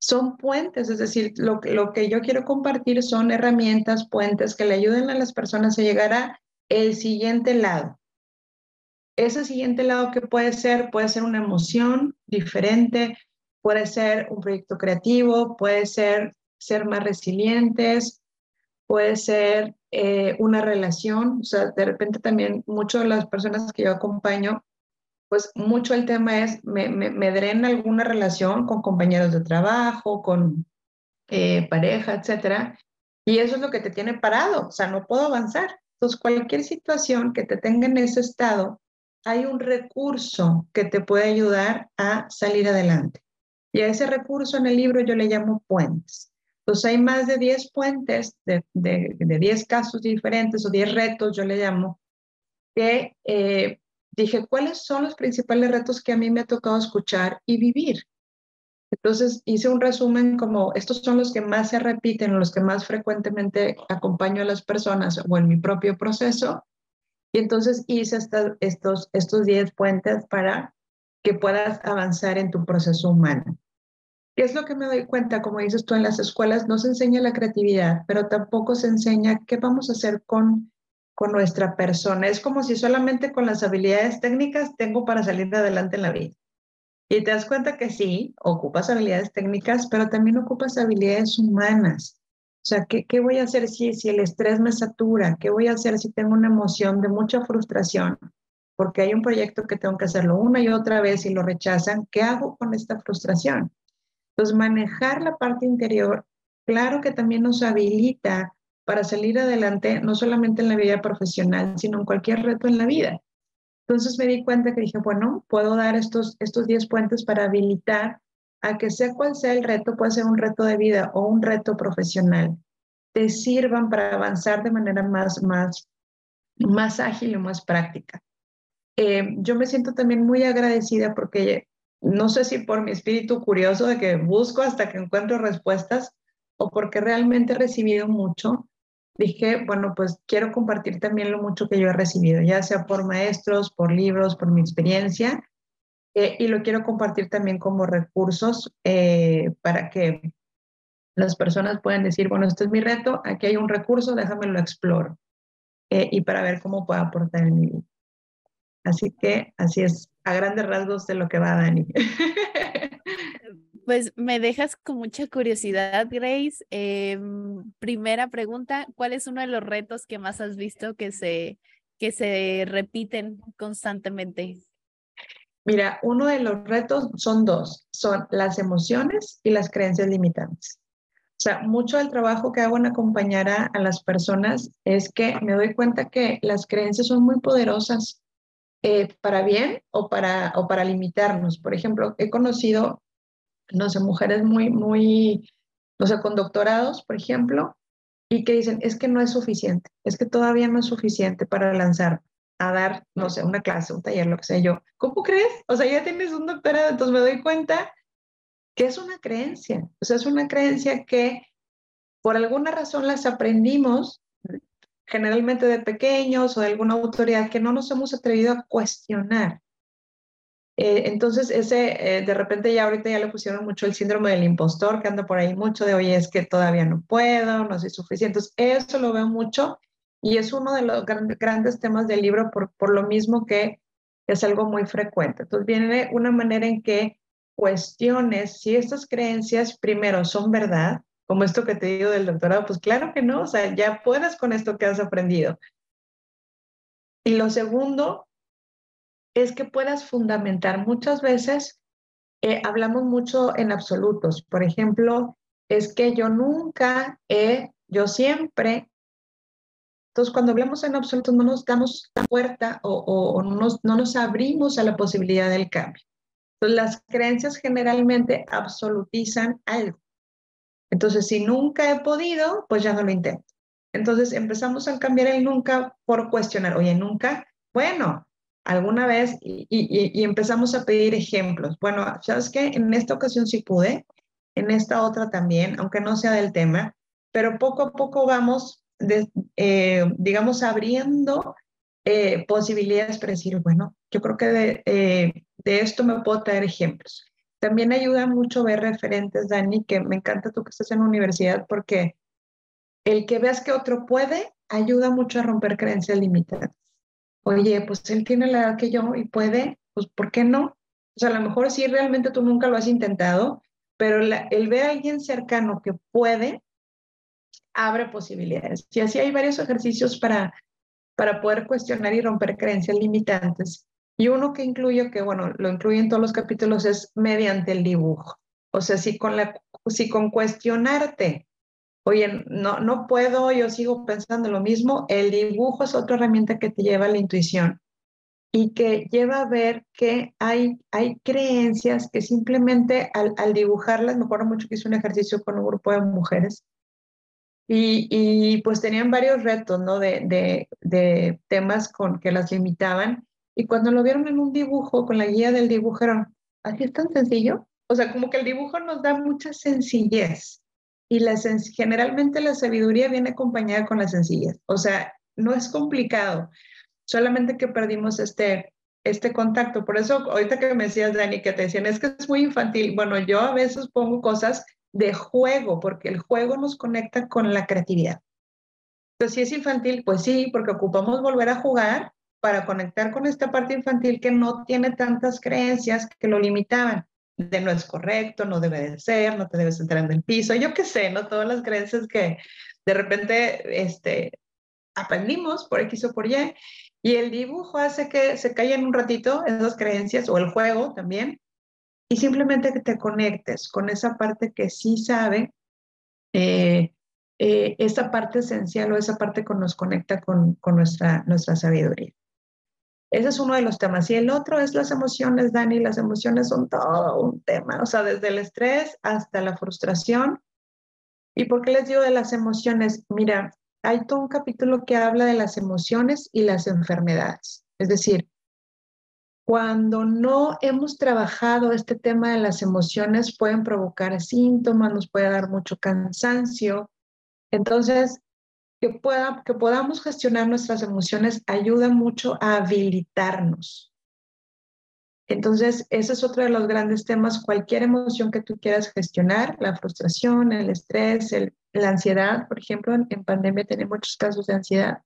son puentes, es decir, lo, lo que yo quiero compartir son herramientas, puentes que le ayuden a las personas a llegar a el siguiente lado. Ese siguiente lado que puede ser, puede ser una emoción diferente, puede ser un proyecto creativo, puede ser ser más resilientes, puede ser eh, una relación, o sea, de repente también muchas de las personas que yo acompaño, pues mucho el tema es, me, me, drena alguna relación con compañeros de trabajo, con eh, pareja, etcétera, y eso es lo que te tiene parado, o sea, no puedo avanzar. Entonces, cualquier situación que te tenga en ese estado, hay un recurso que te puede ayudar a salir adelante. Y a ese recurso en el libro yo le llamo puentes. Entonces hay más de 10 puentes de, de, 10 casos diferentes o 10 retos, yo le llamo, que eh, dije, ¿cuáles son los principales retos que a mí me ha tocado escuchar y vivir? Entonces hice un resumen como estos son los que más se repiten, los que más frecuentemente acompaño a las personas o en mi propio proceso. Y entonces hice estos, estos 10 puentes para que puedas avanzar en tu proceso humano. ¿Qué es lo que me doy cuenta? Como dices tú, en las escuelas no se enseña la creatividad, pero tampoco se enseña qué vamos a hacer con, con nuestra persona. Es como si solamente con las habilidades técnicas tengo para salir adelante en la vida. Y te das cuenta que sí, ocupas habilidades técnicas, pero también ocupas habilidades humanas. O sea, ¿qué, qué voy a hacer si, si el estrés me satura? ¿Qué voy a hacer si tengo una emoción de mucha frustración? Porque hay un proyecto que tengo que hacerlo una y otra vez y lo rechazan. ¿Qué hago con esta frustración? Entonces, manejar la parte interior, claro que también nos habilita para salir adelante, no solamente en la vida profesional, sino en cualquier reto en la vida. Entonces me di cuenta que dije, bueno, puedo dar estos, estos 10 puentes para habilitar a que sea cual sea el reto, puede ser un reto de vida o un reto profesional, te sirvan para avanzar de manera más, más, más ágil y más práctica. Eh, yo me siento también muy agradecida porque no sé si por mi espíritu curioso de que busco hasta que encuentro respuestas o porque realmente he recibido mucho, dije, bueno, pues quiero compartir también lo mucho que yo he recibido, ya sea por maestros, por libros, por mi experiencia, eh, y lo quiero compartir también como recursos eh, para que las personas puedan decir, bueno, este es mi reto, aquí hay un recurso, déjame lo exploro, eh, y para ver cómo puedo aportar en mi vida. Así que así es, a grandes rasgos de lo que va Dani. Pues me dejas con mucha curiosidad, Grace. Em, primera pregunta, ¿cuál es uno de los retos que más has visto que se, que se repiten constantemente? Mira, uno de los retos son dos, son las emociones y las creencias limitantes. O sea, mucho del trabajo que hago en acompañar a, las personas es que me doy cuenta que las creencias son muy poderosas eh, para bien o para, o para limitarnos. Por ejemplo, he conocido, no sé, mujeres muy, muy, no sé, con doctorados, por ejemplo, y que dicen, es que no es suficiente, es que todavía no es suficiente para lanzar a dar, no sé, una clase, un taller, lo que sea yo. ¿Cómo crees? O sea, ya tienes un doctorado, entonces me doy cuenta que es una creencia. O sea, es una creencia que por alguna razón las aprendimos, generalmente de pequeños o de alguna autoridad, que no nos hemos atrevido a cuestionar. Eh, entonces, ese, eh, de repente ya ahorita ya le pusieron mucho el síndrome del impostor, que anda por ahí mucho de, oye, es que todavía no puedo, no soy suficiente. Entonces, eso lo veo mucho y es uno de los grandes temas del libro por, por lo mismo que es algo muy frecuente. Entonces, viene una manera en que cuestiones si estas creencias primero son verdad, como esto que te digo del doctorado, pues claro que no, o sea, ya puedes con esto que has aprendido. Y lo segundo es que puedas fundamentar. Muchas veces eh, hablamos mucho en absolutos. Por ejemplo, es que yo nunca he, yo siempre. Entonces, cuando hablamos en absolutos, no nos damos la puerta o, o, no, nos, no nos abrimos a la posibilidad del cambio. Entonces, las creencias generalmente absolutizan algo. Entonces, si nunca he podido, pues ya no lo intento. Entonces, empezamos a cambiar el nunca por cuestionar, oye, nunca, bueno, alguna vez, y, empezamos a pedir ejemplos. Bueno, ¿sabes qué? En esta ocasión sí pude, en esta otra también, aunque no sea del tema, pero poco a poco vamos, eh, digamos, abriendo eh, posibilidades para decir, bueno, yo creo que de, eh, de esto me puedo traer ejemplos. También ayuda mucho ver referentes, Dani, que me encanta tú que estás en la universidad, porque el que veas que otro puede ayuda mucho a romper creencias limitadas. Oye, pues él tiene la edad que yo y puede, pues ¿por qué no? O sea, a lo mejor sí realmente tú nunca lo has intentado, pero el ver a alguien cercano que puede, abre posibilidades. Y así hay varios ejercicios para, para poder cuestionar y romper creencias limitantes. Y uno que incluyo, que bueno, lo incluye en todos los capítulos, es mediante el dibujo. O sea, si con, la, si con cuestionarte, oye, no, no puedo, yo sigo pensando lo mismo, el dibujo es otra herramienta que te lleva a la intuición y que lleva a ver que hay, hay creencias que simplemente al, al dibujarlas, me acuerdo mucho que hice un ejercicio con un grupo de mujeres y, y pues tenían varios retos, ¿no? De, de, de temas con que las limitaban y cuando lo vieron en un dibujo, con la guía del dibujo, ¿así es tan sencillo? O sea, como que el dibujo nos da mucha sencillez. Y la generalmente la sabiduría viene acompañada con la sencillez. O sea, no es complicado. Solamente que perdimos este, este contacto. Por eso, ahorita que me decías, Dani, que te decían, es que es muy infantil. Bueno, yo a veces pongo cosas de juego, porque el juego nos conecta con la creatividad. Entonces, si es infantil, pues sí, porque ocupamos volver a jugar para conectar con esta parte infantil que no tiene tantas creencias que lo limitaban. De no es correcto, no debe de ser, no te debes sentar en el piso, yo qué sé, ¿no? Todas las creencias que de repente este, aprendimos por X o por Y. Y el dibujo hace que se caigan un ratito esas creencias o el juego también. Y simplemente que te conectes con esa parte que sí sabe, eh, eh, esa parte esencial o esa parte que nos conecta con, con nuestra, nuestra sabiduría. Ese es uno de los temas. Y el otro es las emociones, Dani. Las emociones son todo un tema, o sea, desde el estrés hasta la frustración. ¿Y por qué les digo de las emociones? Mira, hay todo un capítulo que habla de las emociones y las enfermedades. Es decir, cuando no hemos trabajado este tema de las emociones, pueden provocar síntomas, nos puede dar mucho cansancio. Entonces, que, pueda, que podamos gestionar nuestras emociones ayuda mucho a habilitarnos. Entonces, ese es otro de los grandes temas. Cualquier emoción que tú quieras gestionar, la frustración, el estrés, la ansiedad, por ejemplo, en, pandemia tenemos muchos casos de ansiedad,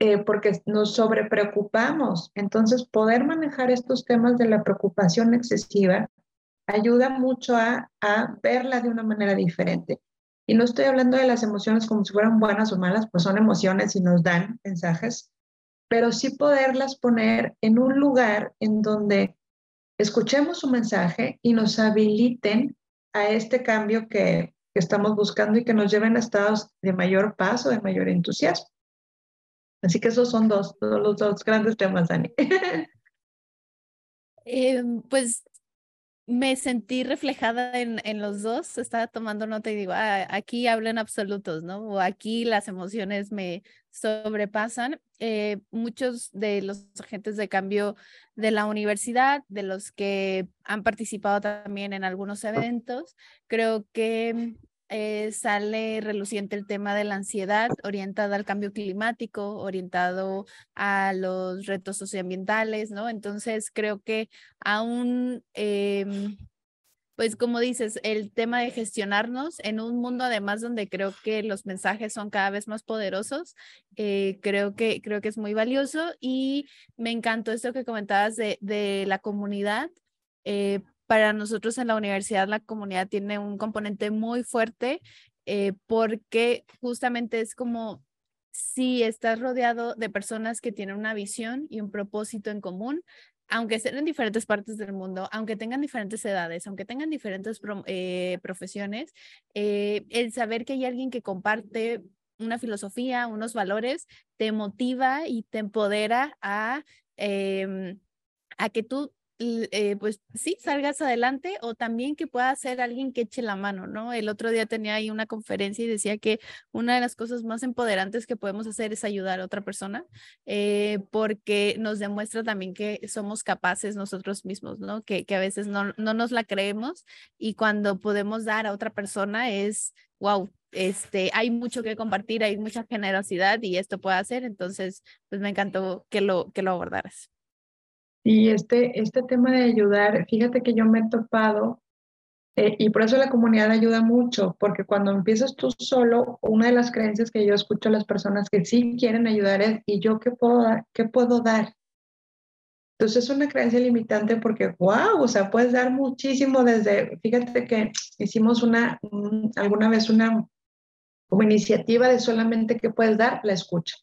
eh, porque nos sobrepreocupamos. Entonces, poder manejar estos temas de la preocupación excesiva ayuda mucho a, a verla de una manera diferente. Y no estoy hablando de las emociones como si fueran buenas o malas, pues son emociones y nos dan mensajes, pero sí poderlas poner en un lugar en donde escuchemos su mensaje y nos habiliten a este cambio que, que estamos buscando y que nos lleven a estados de mayor paz o de mayor entusiasmo. Así que esos son dos, los dos grandes temas, Dani. Eh, pues me sentí reflejada en, en, los dos, estaba tomando nota y digo, ah, aquí hablan absolutos, ¿no? O aquí las emociones me sobrepasan. Eh, muchos de los agentes de cambio de la universidad, de los que han participado también en algunos eventos, creo que eh, sale reluciente el tema de la ansiedad orientada al cambio climático, orientado a los retos socioambientales, ¿no? Entonces creo que aún, em, pues como dices, el tema de gestionarnos en un mundo además donde creo que los mensajes son cada vez más poderosos, eh, creo, que, creo que es muy valioso y me encantó esto que comentabas de, de la comunidad. Para nosotros en la universidad la comunidad tiene un componente muy fuerte eh, porque justamente es como si estás rodeado de personas que tienen una visión y un propósito en común, aunque estén en diferentes partes del mundo, aunque tengan diferentes edades, aunque tengan diferentes eh, profesiones, eh, el saber que hay alguien que comparte una filosofía, unos valores, te motiva y te empodera a, em, a que tú eh, pues sí, salgas adelante o también que pueda ser alguien que eche la mano, ¿no? El otro día tenía ahí una conferencia y decía que una de las cosas más empoderantes que podemos hacer es ayudar a otra persona, eh, porque nos demuestra también que somos capaces nosotros mismos, ¿no? Que, que a veces no, no nos la creemos y cuando podemos dar a otra persona es, wow, este, hay mucho que compartir, hay mucha generosidad y esto puede hacer, entonces, pues me encantó que lo, que lo abordaras. Y este, este tema de ayudar, fíjate que yo me he topado, eh, y por eso la comunidad ayuda mucho, porque cuando empiezas tú solo, una de las creencias que yo escucho a las personas que sí quieren ayudar es, ¿y yo qué puedo dar? ¿Qué puedo dar? Entonces es una creencia limitante porque, wow, o sea, puedes dar muchísimo desde, fíjate que hicimos una, alguna vez una como iniciativa de solamente que puedes dar la escucha.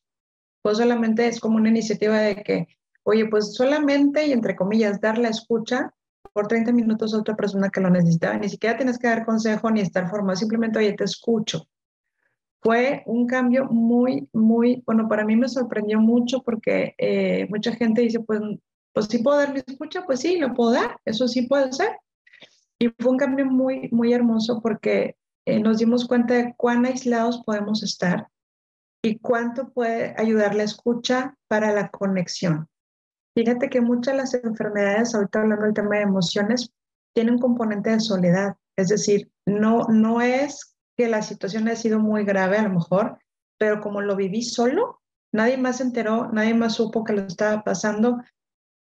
Pues solamente es como una iniciativa de que oye, pues solamente y entre comillas, dar la escucha por 30 minutos a otra persona que lo necesitaba. Ni siquiera tienes que dar consejo ni estar formado, simplemente, oye, te escucho. Fue un cambio muy, muy, bueno, para mí me sorprendió mucho porque eh, mucha gente dice, pues, pues sí puedo dar mi escucha, pues sí, lo puedo dar, eso sí puede ser. Y fue un cambio muy, muy hermoso porque eh, nos dimos cuenta de cuán aislados podemos estar y cuánto puede ayudar la escucha para la conexión. Fíjate que muchas de las enfermedades, ahorita hablando del tema de emociones, tienen un componente de soledad. Es decir, no, no es que la situación haya sido muy grave a lo mejor, pero como lo viví solo, nadie más se enteró, nadie más supo que lo estaba pasando,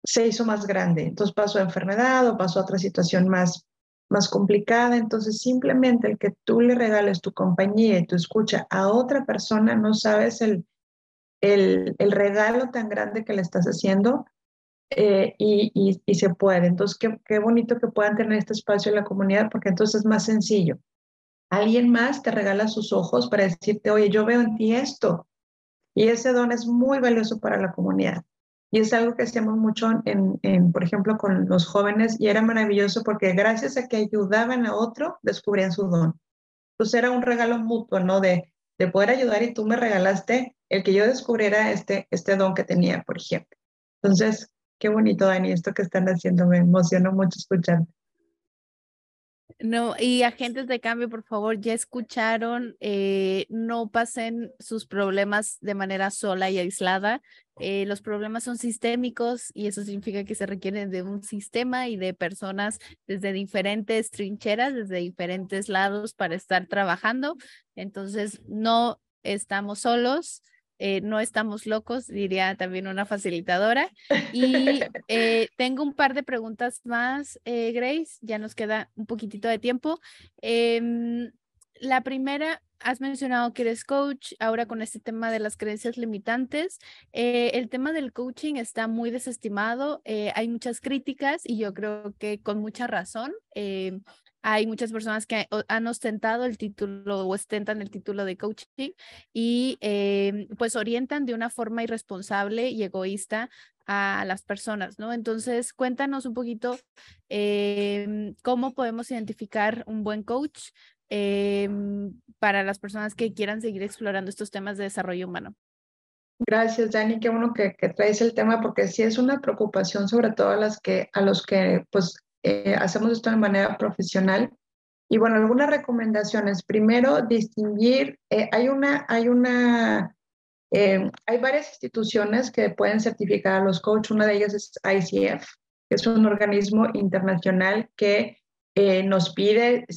se hizo más grande. Entonces pasó a enfermedad o pasó a otra situación más, más complicada. Entonces simplemente el que tú le regales tu compañía y tu escucha a otra persona, no sabes el, el, regalo tan grande que le estás haciendo eh, y, se puede. Entonces, qué, qué bonito que puedan tener este espacio en la comunidad porque entonces es más sencillo. Alguien más te regala sus ojos para decirte, oye, yo veo en ti esto. Y ese don es muy valioso para la comunidad. Y es algo que hacíamos mucho, en, en, por ejemplo, con los jóvenes y era maravilloso porque gracias a que ayudaban a otro, descubrían su don. Entonces era un regalo mutuo, ¿no? De, de poder ayudar y tú me regalaste el que yo descubriera este, este don que tenía, por ejemplo. Entonces, qué bonito, Dani, esto que están haciendo, me emocionó mucho escuchar. No, y agentes de cambio, por favor, ya escucharon, eh, no pasen sus problemas de manera sola y aislada. Eh, los problemas son sistémicos y eso significa que se requieren de un sistema y de personas desde diferentes trincheras, desde diferentes lados para estar trabajando. Entonces, no estamos solos. Eh, no estamos locos, diría también una facilitadora. Y eh, tengo un par de preguntas más, eh, Grace, ya nos queda un poquitito de tiempo. Em, la primera, has mencionado que eres coach, ahora con este tema de las creencias limitantes. el tema del coaching está muy desestimado, hay muchas críticas y yo creo que con mucha razón. Em, hay muchas personas que han ostentado el título o ostentan el título de coaching y eh, pues orientan de una forma irresponsable y egoísta a las personas, ¿no? Entonces, cuéntanos un poquito em, cómo podemos identificar un buen coach, em, para las personas que quieran seguir explorando estos temas de desarrollo humano. Gracias, Dani. Qué bueno que, traes el tema porque sí es una preocupación sobre todo a, las que, a los que pues, eh, hacemos esto de manera profesional. Y bueno, algunas recomendaciones. Primero, distinguir, eh, hay una, hay una, eh, hay varias instituciones que pueden certificar a los coaches. Una de ellas es ICF, que es un organismo internacional que nos pide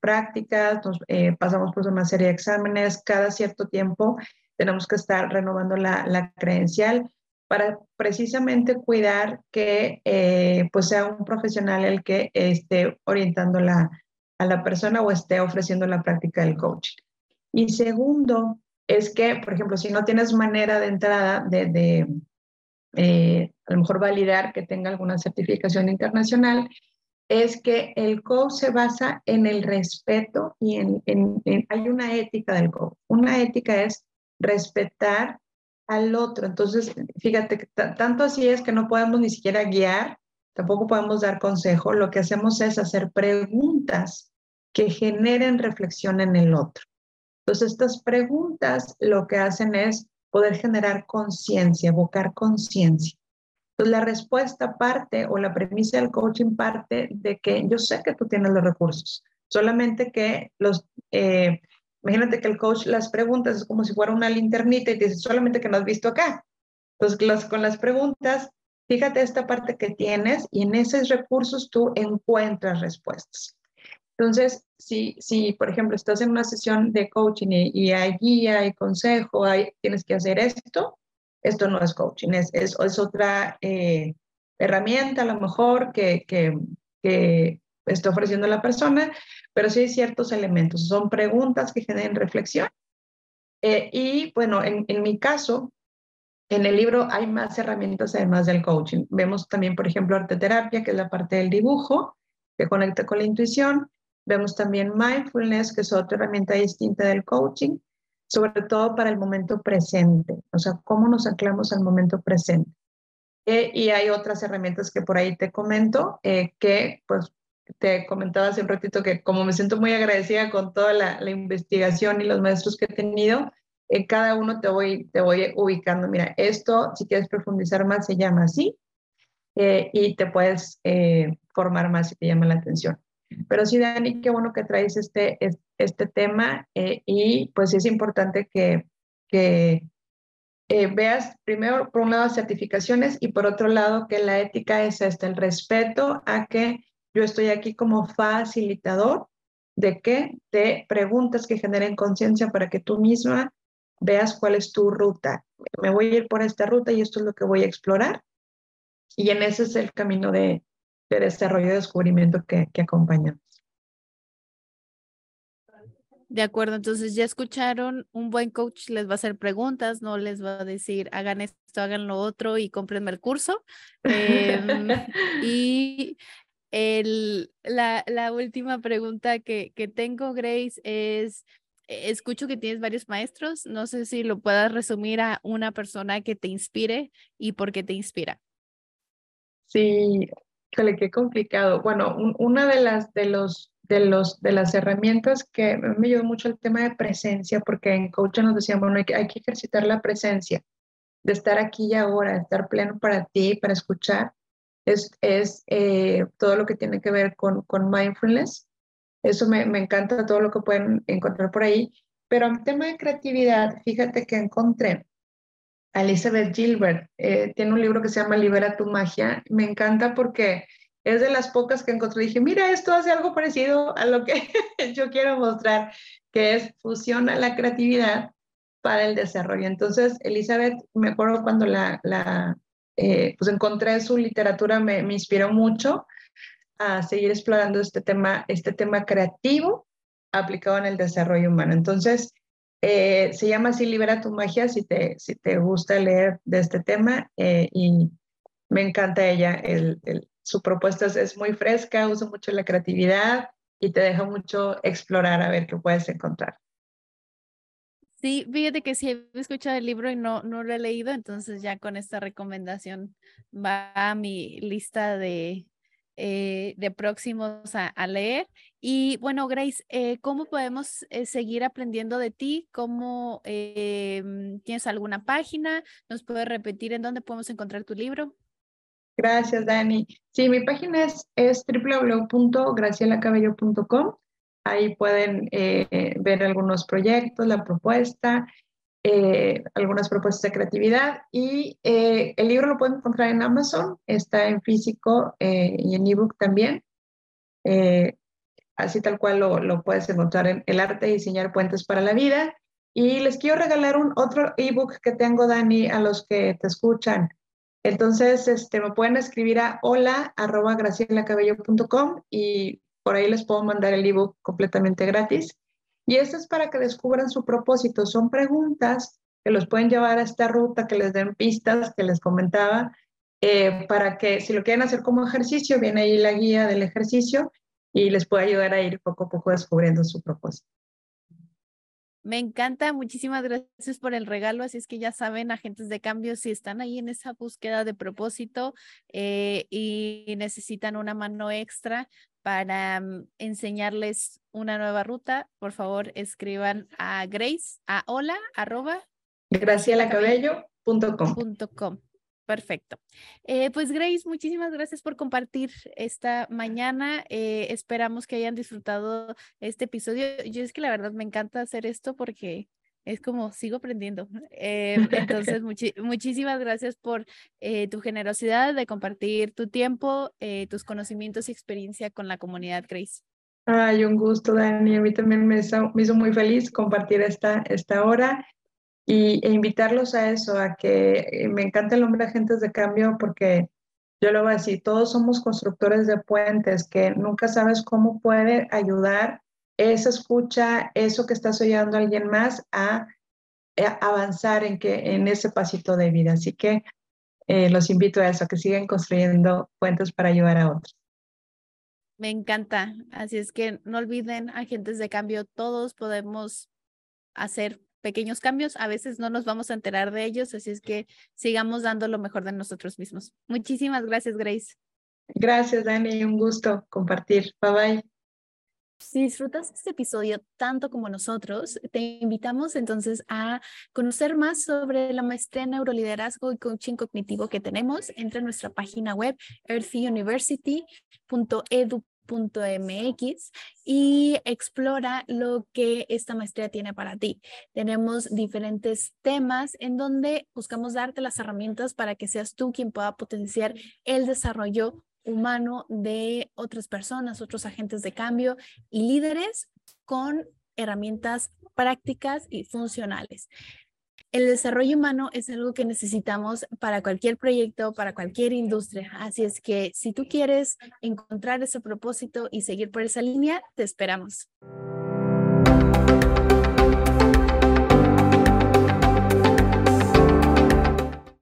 prácticas, nos, pasamos por una serie de exámenes cada cierto tiempo tenemos que estar renovando la, credencial para precisamente cuidar que eh, pues sea un profesional el que esté orientando a la persona o esté ofreciendo la práctica del coaching. Y segundo, es que, por ejemplo, si no tienes manera de entrada de, eh, a lo mejor validar que tenga alguna certificación internacional, es que el coach se basa en el respeto y en, hay una ética del coach. Una ética es respetar al otro. Entonces, fíjate, tanto así es que no podemos ni siquiera guiar, tampoco podemos dar consejo, lo que hacemos es hacer preguntas que generen reflexión en el otro. Entonces, estas preguntas lo que hacen es poder generar conciencia, evocar conciencia. Entonces, la respuesta parte o la premisa del coaching parte de que yo sé que tú tienes los recursos, solamente que los, eh, Imagínate que el coach las preguntas es como si fuera una linternita y dice solamente que no has visto acá. Entonces, con las preguntas, fíjate esta parte que tienes y en esos recursos tú encuentras respuestas. Entonces, si, si por ejemplo, estás en una sesión de coaching y, hay guía, hay consejo, hay, tienes que hacer esto, esto no es coaching, es, es, es otra eh, herramienta a lo mejor que, que, que está ofreciendo la persona, pero sí hay ciertos elementos. Son preguntas que generen reflexión. Eh, y bueno, en, mi caso, en el libro hay más herramientas además del coaching. Vemos también, por ejemplo, arte terapia, que es la parte del dibujo, que conecta con la intuición. Vemos también mindfulness, que es otra herramienta distinta del coaching, sobre todo para el momento presente, o sea, cómo nos anclamos al momento presente. Eh, y hay otras herramientas que por ahí te comento, eh, que pues te comentaba hace un ratito que como me siento muy agradecida con toda la, investigación y los maestros que he tenido, en cada uno te voy, te voy ubicando. Mira, esto, si quieres profundizar más, se llama así eh, y te puedes eh, formar más si te llama la atención. Pero sí, Dani, qué bueno que traes este, este tema eh, y pues es importante que, que veas primero, por un lado, certificaciones y por otro lado, que la ética es este, el respeto a que yo estoy aquí como facilitador de qué? De preguntas que generen conciencia para que tú misma veas cuál es tu ruta. Me voy a ir por esta ruta y esto es lo que voy a explorar. Y en ese es el camino de, desarrollo y descubrimiento que, que acompañamos. De acuerdo, entonces ya escucharon, un buen coach les va a hacer preguntas, no les va a decir hagan esto, hagan lo otro y cómprenme el curso. Em, y el, la, la última pregunta que, que tengo, Grace, es, e, escucho que tienes varios maestros, no sé si lo puedas resumir a una persona que te inspire y por qué te inspira. Sí, híjole, qué complicado. Bueno, una de las, de, los, de, los, de las herramientas que me ayudó mucho el tema de presencia, porque en coaching nos decían, bueno, hay que, hay que ejercitar la presencia, de estar aquí y ahora, de estar pleno para ti, para escuchar es, es eh, todo lo que tiene que ver con, con mindfulness. Eso me, me, encanta todo lo que pueden encontrar por ahí. Pero en tema de creatividad, fíjate que encontré a Elizabeth Gilbert. Eh, tiene un libro que se llama Libera tu magia. Me encanta porque es de las pocas que encontré. Dije, mira, esto hace algo parecido a lo que yo quiero mostrar, que es fusiona la creatividad para el desarrollo. Entonces, Elizabeth, me acuerdo cuando la, la, eh, pues encontré su literatura, me, inspiró mucho a seguir explorando este tema, este tema creativo aplicado en el desarrollo humano. Entonces, eh, se llama así Libera tu magia, si te, si te gusta leer de este tema, eh, y me encanta ella, el, su propuesta es, muy fresca, usa mucho la creatividad y te deja mucho explorar a ver qué puedes encontrar. Sí, fíjate que sí he escuchado el libro y no, no lo he leído, entonces ya con esta recomendación va a mi lista de eh, de próximos a, leer. Y bueno, Grace, eh, ¿cómo podemos eh, seguir aprendiendo de ti? ¿Cómo tienes alguna página? ¿Nos puedes repetir en dónde podemos encontrar tu libro? Gracias, Dani. Sí, mi página es, es www.gracielacabello.com. Ahí pueden ver algunos proyectos, la propuesta, eh, algunas propuestas de creatividad y eh, el libro lo pueden encontrar en Amazon, está en físico eh, y en ebook también. así tal cual lo, lo, puedes encontrar en El arte de diseñar puentes para la vida. Y les quiero regalar un otro ebook que tengo, Dani, a los que te escuchan. Entonces, este, me pueden escribir a hola arroba y por ahí les puedo mandar el ebook completamente gratis. Y esto es para que descubran su propósito. Son preguntas que los pueden llevar a esta ruta, que les den pistas, que les comentaba, eh, para que si lo quieren hacer como ejercicio, viene ahí la guía del ejercicio y les puede ayudar a ir poco a poco descubriendo su propósito. Me encanta, muchísimas gracias por el regalo. Así es que ya saben, agentes de cambio, si están ahí en esa búsqueda de propósito eh, y necesitan una mano extra, para mm, enseñarles una nueva ruta, por favor escriban a Grace, a hola, arroba. gracielacabello.com. Perfecto. Eh, pues Grace, muchísimas gracias por compartir esta mañana. Eh, esperamos que hayan disfrutado este episodio. Yo es que la verdad me encanta hacer esto porque es como sigo aprendiendo. Eh, entonces, muchísimas gracias por eh, tu generosidad de compartir tu tiempo, eh, tus conocimientos y experiencia con la comunidad Grace. Ay, un gusto, Dani. A mí también me hizo, me hizo muy feliz compartir esta, esta hora y, e invitarlos a eso, a que me encanta el nombre Agentes de Cambio porque yo lo voy a decir, todos somos constructores de puentes que nunca sabes cómo puede ayudar esa escucha, eso que estás oyendo a alguien más, a, eh, avanzar en, que, en ese pasito de vida. Así que eh, los invito a eso, a que sigan construyendo puentes para ayudar a otros. Me encanta. Así es que no olviden, agentes de cambio, todos podemos hacer pequeños cambios. A veces no nos vamos a enterar de ellos, así es que sigamos dando lo mejor de nosotros mismos. Muchísimas gracias, Grace. Gracias, Dani. Un gusto compartir. Bye bye. Si disfrutas este episodio tanto como nosotros, te invitamos entonces a conocer más sobre la maestría en neuroliderazgo y coaching cognitivo que tenemos. Entra en nuestra página web earthyuniversity.edu.mx y explora lo que esta maestría tiene para ti. Tenemos diferentes temas en donde buscamos darte las herramientas para que seas tú quien pueda potenciar el desarrollo humano de otras personas, otros agentes de cambio y líderes con herramientas prácticas y funcionales. El desarrollo humano es algo que necesitamos para cualquier proyecto, para cualquier industria. Así es que si tú quieres encontrar ese propósito y seguir por esa línea, te esperamos.